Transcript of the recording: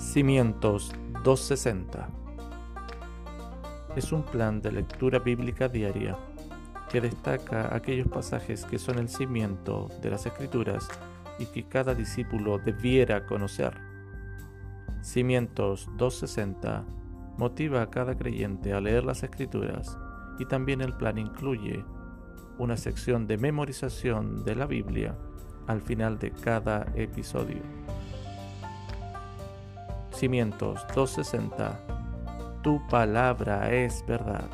Cimientos 260 es un plan de lectura bíblica diaria que destaca aquellos pasajes que son el cimiento de las escrituras y que cada discípulo debiera conocer. Cimientos 260 motiva a cada creyente a leer las escrituras y también el plan incluye una sección de memorización de la Biblia al final de cada episodio. Cimientos 260. Tu palabra es verdad.